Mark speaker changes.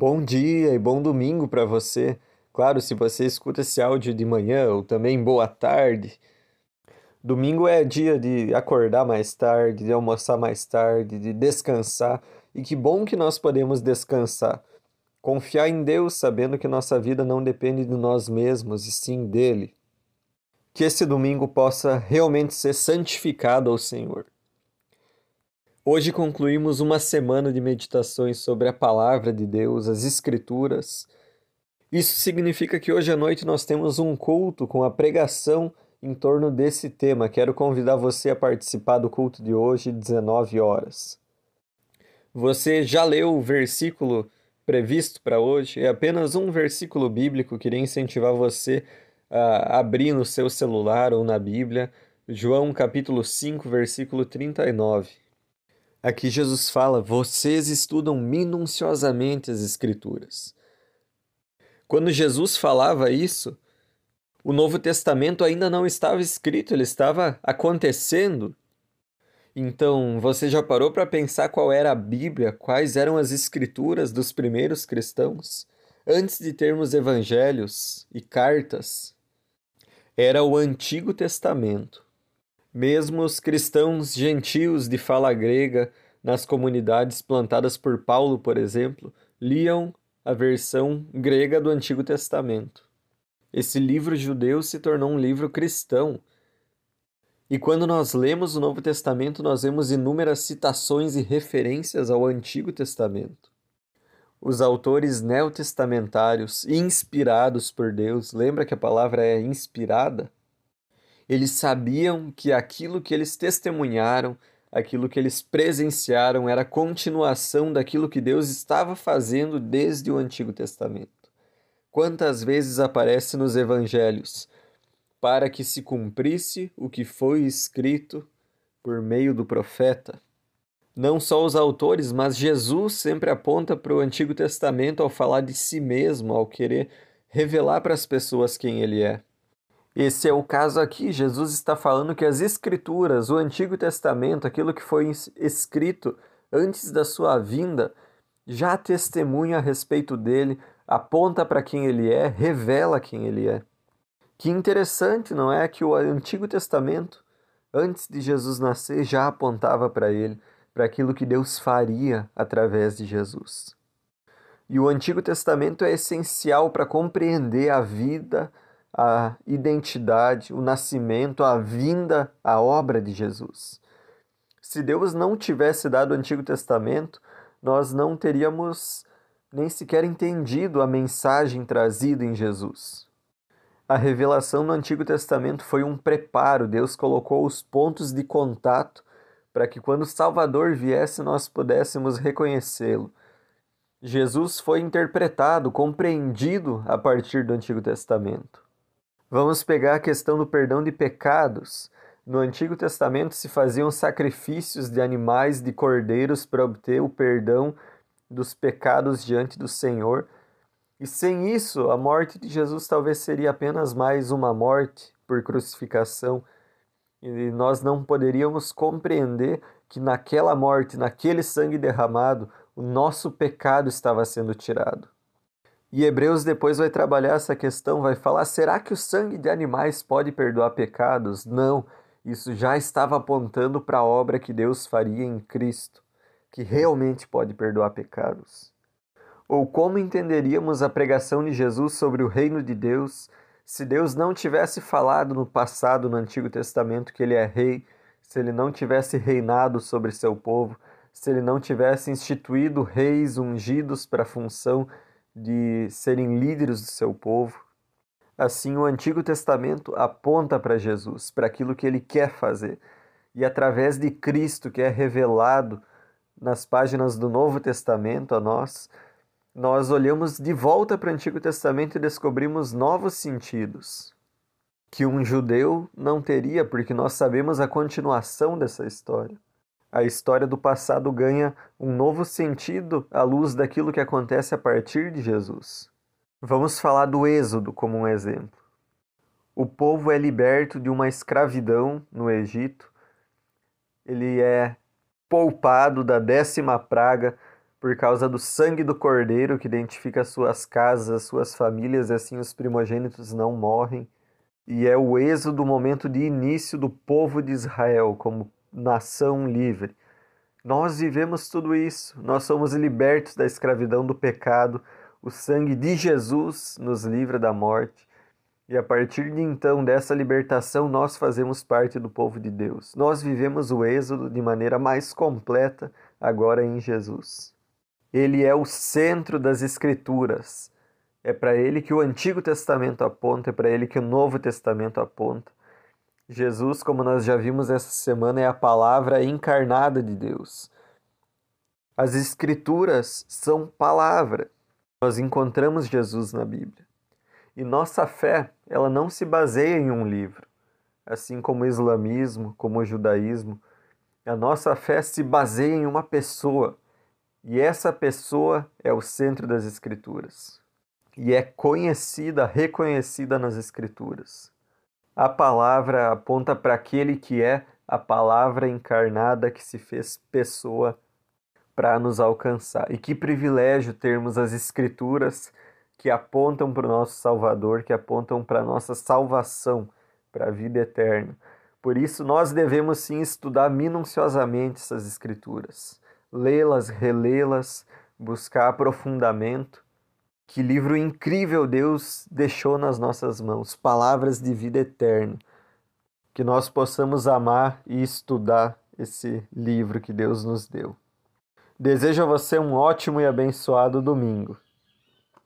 Speaker 1: Bom dia e bom domingo para você. Claro, se você escuta esse áudio de manhã ou também boa tarde. Domingo é dia de acordar mais tarde, de almoçar mais tarde, de descansar. E que bom que nós podemos descansar. Confiar em Deus, sabendo que nossa vida não depende de nós mesmos e sim dele. Que esse domingo possa realmente ser santificado ao Senhor. Hoje concluímos uma semana de meditações sobre a palavra de Deus, as Escrituras. Isso significa que hoje à noite nós temos um culto com a pregação em torno desse tema. Quero convidar você a participar do culto de hoje, 19 horas. Você já leu o versículo previsto para hoje? É apenas um versículo bíblico. Queria incentivar você a abrir no seu celular ou na Bíblia. João capítulo 5, versículo 39. Aqui Jesus fala: vocês estudam minuciosamente as Escrituras. Quando Jesus falava isso, o Novo Testamento ainda não estava escrito, ele estava acontecendo. Então, você já parou para pensar qual era a Bíblia, quais eram as escrituras dos primeiros cristãos? Antes de termos evangelhos e cartas, era o Antigo Testamento. Mesmo os cristãos gentios de fala grega, nas comunidades plantadas por Paulo, por exemplo, liam a versão grega do Antigo Testamento. Esse livro judeu se tornou um livro cristão. E quando nós lemos o Novo Testamento, nós vemos inúmeras citações e referências ao Antigo Testamento. Os autores neotestamentários, inspirados por Deus, lembra que a palavra é inspirada? Eles sabiam que aquilo que eles testemunharam, aquilo que eles presenciaram era continuação daquilo que Deus estava fazendo desde o Antigo Testamento. Quantas vezes aparece nos evangelhos para que se cumprisse o que foi escrito por meio do profeta? Não só os autores, mas Jesus sempre aponta para o Antigo Testamento ao falar de si mesmo, ao querer revelar para as pessoas quem ele é. Esse é o caso aqui. Jesus está falando que as Escrituras, o Antigo Testamento, aquilo que foi escrito antes da sua vinda, já testemunha a respeito dele, aponta para quem ele é, revela quem ele é. Que interessante, não é? Que o Antigo Testamento, antes de Jesus nascer, já apontava para ele, para aquilo que Deus faria através de Jesus. E o Antigo Testamento é essencial para compreender a vida, a identidade, o nascimento, a vinda, a obra de Jesus. Se Deus não tivesse dado o Antigo Testamento, nós não teríamos nem sequer entendido a mensagem trazida em Jesus. A revelação no Antigo Testamento foi um preparo, Deus colocou os pontos de contato para que quando o Salvador viesse nós pudéssemos reconhecê-lo. Jesus foi interpretado, compreendido a partir do Antigo Testamento. Vamos pegar a questão do perdão de pecados. No Antigo Testamento se faziam sacrifícios de animais, de cordeiros, para obter o perdão dos pecados diante do Senhor. E sem isso, a morte de Jesus talvez seria apenas mais uma morte por crucificação. E nós não poderíamos compreender que naquela morte, naquele sangue derramado, o nosso pecado estava sendo tirado. E Hebreus depois vai trabalhar essa questão, vai falar: será que o sangue de animais pode perdoar pecados? Não, isso já estava apontando para a obra que Deus faria em Cristo, que realmente pode perdoar pecados. Ou como entenderíamos a pregação de Jesus sobre o reino de Deus se Deus não tivesse falado no passado, no Antigo Testamento, que ele é rei, se ele não tivesse reinado sobre seu povo, se ele não tivesse instituído reis ungidos para a função de serem líderes do seu povo. Assim, o Antigo Testamento aponta para Jesus, para aquilo que ele quer fazer. E através de Cristo, que é revelado nas páginas do Novo Testamento a nós, nós olhamos de volta para o Antigo Testamento e descobrimos novos sentidos que um judeu não teria, porque nós sabemos a continuação dessa história a história do passado ganha um novo sentido à luz daquilo que acontece a partir de Jesus. Vamos falar do Êxodo como um exemplo. O povo é liberto de uma escravidão no Egito, ele é poupado da décima praga por causa do sangue do Cordeiro que identifica suas casas, suas famílias, e assim os primogênitos não morrem. E é o êxodo, o momento de início do povo de Israel como nação livre. Nós vivemos tudo isso, nós somos libertos da escravidão do pecado, o sangue de Jesus nos livra da morte. E a partir de então, dessa libertação, nós fazemos parte do povo de Deus. Nós vivemos o Êxodo de maneira mais completa agora em Jesus. Ele é o centro das Escrituras. É para ele que o Antigo Testamento aponta, é para ele que o Novo Testamento aponta. Jesus, como nós já vimos essa semana, é a palavra encarnada de Deus. As Escrituras são palavra. Nós encontramos Jesus na Bíblia. E nossa fé, ela não se baseia em um livro, assim como o islamismo, como o judaísmo. A nossa fé se baseia em uma pessoa, e essa pessoa é o centro das Escrituras. E é conhecida, reconhecida nas Escrituras. A palavra aponta para aquele que é a palavra encarnada que se fez pessoa para nos alcançar. E que privilégio termos as Escrituras que apontam para o nosso Salvador, que apontam para a nossa salvação, para a vida eterna. Por isso, nós devemos sim estudar minuciosamente essas Escrituras, lê-las, relê-las, buscar aprofundamento. Que livro incrível Deus deixou nas nossas mãos palavras de vida eterna. Que nós possamos amar e estudar esse livro que Deus nos deu. Desejo a você um ótimo e abençoado domingo.